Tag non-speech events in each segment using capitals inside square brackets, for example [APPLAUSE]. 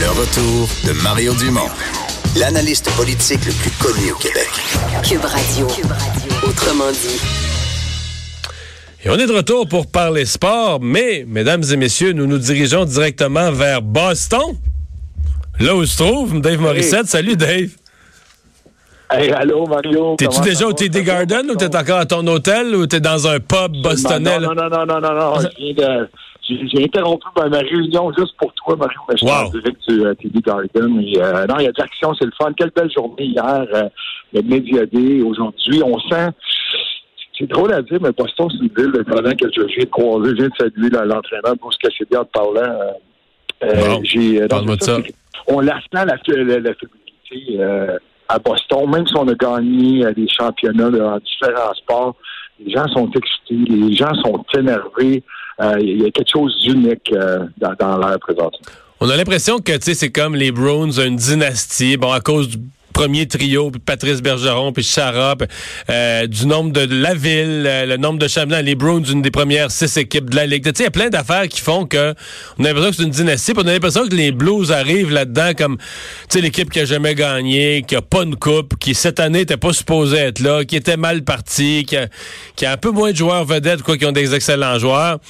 Le retour de Mario Dumont, l'analyste politique le plus connu au Québec. Cube Radio. Autrement dit. Et on est de retour pour parler sport, mais, mesdames et messieurs, nous nous dirigeons directement vers Boston. Là où se trouve Dave Morissette. Salut, Dave. Hey, allô, Mario. T'es-tu déjà au TD Garden ou t'es encore à ton hôtel ou t'es dans un pub bostonnais? Non, non, non, non, non, non. J'ai interrompu ma, réunion juste pour toi, Mario. Je suis en direct du euh, TD Garden. Euh, non, il y a de l'action, c'est le fun. Quelle belle journée hier, euh, le Media Day. Aujourd'hui, on sent... C'est drôle à dire, mais Boston, c'est une ville, pendant que je viens de croiser, je viens de saluer l'entraîneur Bruce Cassidy en parlant. Euh, j'ai, Parle-moi de ça. On la sent, la, la, la à Boston, même si on a gagné des championnats dans différents sports, les gens sont excités, les gens sont énervés. Euh, il y a quelque chose d'unique euh, dans, dans l'air présentement. On a l'impression que c'est comme les Browns, une dynastie, bon, à cause du premier trio, Patrice Bergeron, puis Chara, euh, du nombre de, la ville, euh, le nombre de championnats, les Browns, une des premières six équipes de la Ligue. Il y a plein d'affaires qui font que on a l'impression que c'est une dynastie, puis on a l'impression que les Blues arrivent là-dedans comme, tu sais, l'équipe qui a jamais gagné, qui a pas une coupe, qui cette année était pas supposée être là, qui était mal parti, qui a, qui a un peu moins de joueurs vedettes, quoi, qui ont des excellents joueurs.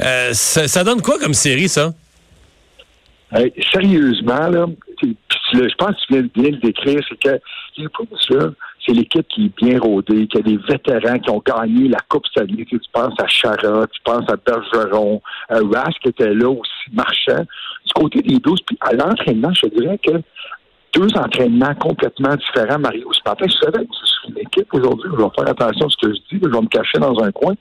Euh, ça, ça donne quoi comme série, ça? sérieusement, là, je pense que tu viens de bien le décrire, c'est que c'est l'équipe qui est bien rodée, qui a des vétérans qui ont gagné la Coupe Stanley. Tu, penses à Chara, tu penses à Bergeron, à Rask qui était là aussi, Marchand. Du côté des 12, puis à l'entraînement, je dirais que deux entraînements complètement différents, Mario. Ce matin, je savais que c'est une équipe aujourd'hui, je vais faire attention à ce que je dis, je vais me cacher dans un coin.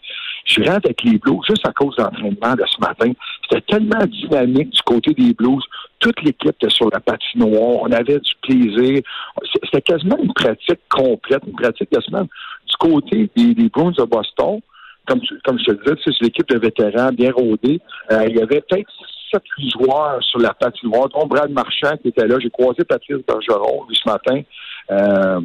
Je rentre avec les Blues juste à cause de l'entraînement de ce matin. C'était tellement dynamique du côté des Blues. Toute l'équipe était sur la patinoire. On avait du plaisir. C'était quasiment une pratique complète, une pratique de semaine. Du côté des, des Bruins de Boston, comme, comme je te disais, c'est l'équipe de vétérans bien rodée. Euh, il y avait peut-être 7-8 joueurs sur la patinoire, dont Brad Marchand qui était là. J'ai croisé Patrice Bergeron lui ce matin. Euh,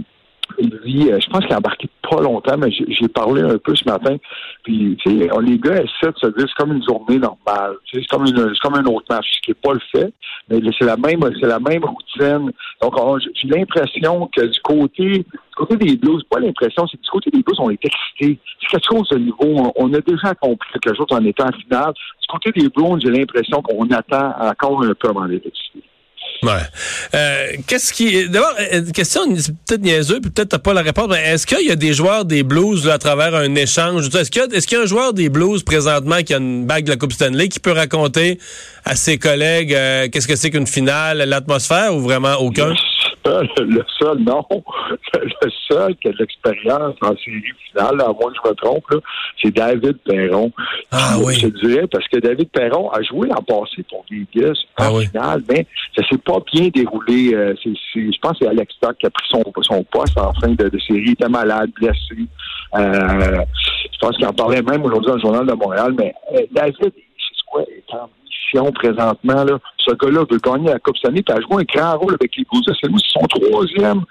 euh, je pense qu'il a embarqué pas longtemps, mais j'ai parlé un peu ce matin. Puis, tu sais, les gars essaient de se dire c'est comme une journée normale. C'est comme une, comme un autre match, ce qui n'est pas le fait. Mais c'est la même, c'est la même routine. Donc, j'ai l'impression que du côté, du côté des Blues, pas l'impression, c'est du côté des Blues, on est excités. C'est quelque chose de nouveau. On, a déjà compris quelque chose en étant en finale. Du côté des Blues, j'ai l'impression qu'on attend encore un peu avant d'être excités. Ouais. Euh, qu'est-ce qui. D'abord, euh, question peut-être niaiseuse, puis peut-être t'as pas la réponse, mais est-ce qu'il y a des joueurs des Blues à travers un échange? Est-ce qu'il y, est y, a un joueur des Blues présentement qui a une bague de la Coupe Stanley qui peut raconter à ses collègues euh, qu'est-ce que c'est qu'une finale, l'atmosphère ou vraiment aucun? Le seul, non. [LAUGHS] Le seul qui a de l'expérience en série finale, à moins que je me trompe, c'est David Perron. Ah oui. Je dirais, parce que David Perron a joué l'an passé pour Vegas ah en finale, mais ça s'est pas bien déroulé. Euh, je pense que c'est Alex Stock qui a pris son, son poste en fin de, série. Il était malade, blessé. Euh, je pense qu'il en parlait même aujourd'hui dans le Journal de Montréal, mais euh, David, c'est quoi, est en mission présentement, là? Ce gars-là veut gagner la Coupe Stanley, puis a joué un grand rôle avec les Blues. C'est son troisième,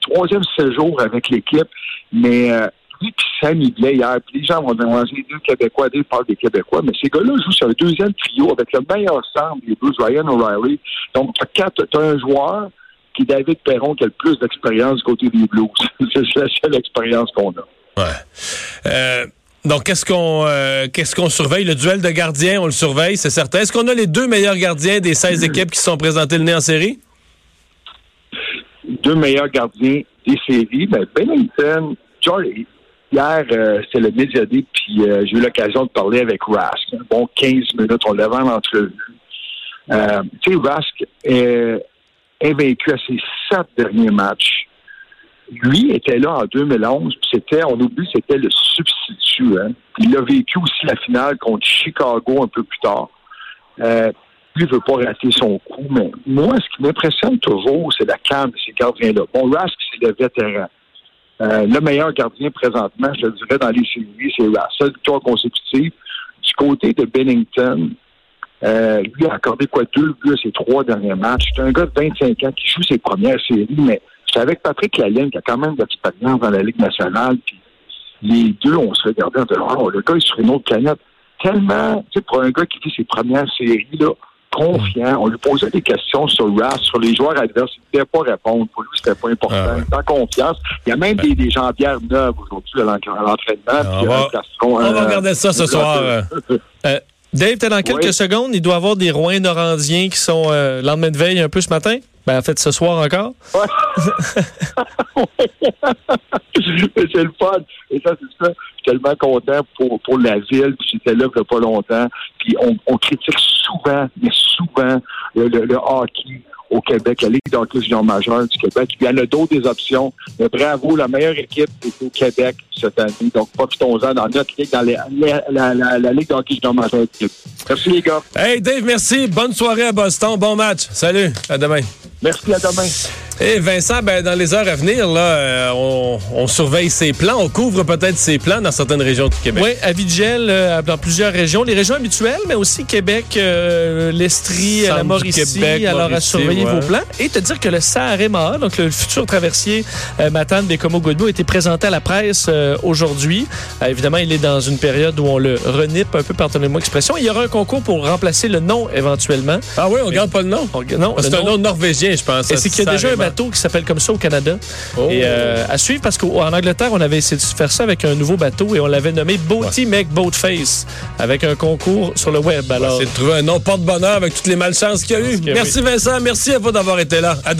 troisième séjour avec l'équipe. Mais euh, lui puis Sam Hidley hier, puis les gens vont dire les deux Québécois, ils parlent des Québécois, mais ces gars-là jouent sur un deuxième trio avec le meilleur centre des Blues, Ryan O'Reilly. Donc, tu as, un joueur qui est David Perron qui a le plus d'expérience du côté des Blues. [LAUGHS] C'est la seule expérience qu'on a. Ouais. Euh, donc, qu'est-ce qu'on euh, qu'est-ce qu'on surveille? Le duel de gardiens, on le surveille, c'est certain. Est-ce qu'on a les deux meilleurs gardiens des 16 équipes qui sont présentés le nez en série? Deux meilleurs gardiens des séries. Ben, Bennington, Charlie, hier, euh, c'était le Médiadé, puis euh, j'ai eu l'occasion de parler avec Rask. Bon, 15 minutes, on l'avait en entrevue. Tu sais, Rask est invaincu à ses sept derniers matchs lui était là en 2011, puis c'était, on oublie, c'était le substitut. Hein. Il a vécu aussi la finale contre Chicago un peu plus tard. Euh, lui veut pas rater son coup. Mais moi, ce qui m'impressionne toujours, c'est la calme de ces gardiens-là. Bon, Rask, c'est le vétéran. Euh, le meilleur gardien présentement, je le dirais, dans les séries, c'est Rask. Seule victoire consécutive. Du côté de Bennington, euh, lui a accordé quoi? Deux buts à ses trois derniers matchs. C'est un gars de 25 ans qui joue ses premières séries, mais c'est avec Patrick Laline qui a quand même de l'expérience dans la Ligue nationale. Puis les deux, on se regardait en disant, oh, le gars, il est sur une autre planète. Tellement, tu sais, pour un gars qui fait ses premières séries, là, confiant. On lui posait des questions sur RAS, sur les joueurs adverses. Il ne pouvait pas répondre. Pour lui, c'était pas important. Ah ouais. Il était en confiance. Il y a même des, des jambières neuves aujourd'hui à l'en- à l'entraînement. On va- euh, on va euh, regarder ça ce soir, euh. [LAUGHS] Euh, Dave, t'es dans quelques Oui. secondes. Il doit y avoir des Rouen norandiens qui sont euh, lendemain de veille un peu ce matin. Ben, en fait, ce soir encore. [LAUGHS] Mais c'est le fun. Et ça, c'est ça. Je suis tellement content pour, pour la ville. Puis j'étais là il y a pas longtemps. Puis on, on critique souvent, mais souvent, le, le- le hockey au Québec, la Ligue d'hockey junior majeur du Québec. Puis il y en a d'autres des options. Mais bravo, la meilleure équipe est au Québec cette année. Donc profitons-en dans notre ligue, dans la, la, la, la- la Ligue d'hockey junior majeur du Québec. Merci les gars. Hey Dave, merci. Bonne soirée à Boston. Bon match. Salut. À demain. Merci à demain. Et Vincent, ben, dans les heures à venir, là, euh, on, on surveille ses plans. On couvre peut-être ses plans dans certaines régions du Québec. Oui, à Vigel, euh, dans plusieurs régions. Les régions habituelles, mais aussi Québec, euh, l'Estrie, la Mauricie. Québec, alors, à surveiller ouais. vos plans. Et te dire que le Saharema, donc le futur traversier euh, Matane Bécomo Godbout, a été présenté à la presse aujourd'hui. Évidemment, il est dans une période où on le renipe un peu, pardonnez-moi l'expression. Il y aura un concours pour remplacer le nom éventuellement. Ah oui, on garde pas le nom. On- non, C'est un nom norvégien, je pense. Et c'est qu'il y a déjà un. Bateau qui s'appelle comme ça au Canada. Oh. Et euh, à suivre parce qu'en Angleterre, on avait essayé de faire ça avec un nouveau bateau et on l'avait nommé Boaty Make Boatface avec un concours sur le web. Alors, C'est de trouver un nom porte-bonheur avec toutes les malchances qu'il y a eu. Merci Vincent, merci à vous d'avoir été là. À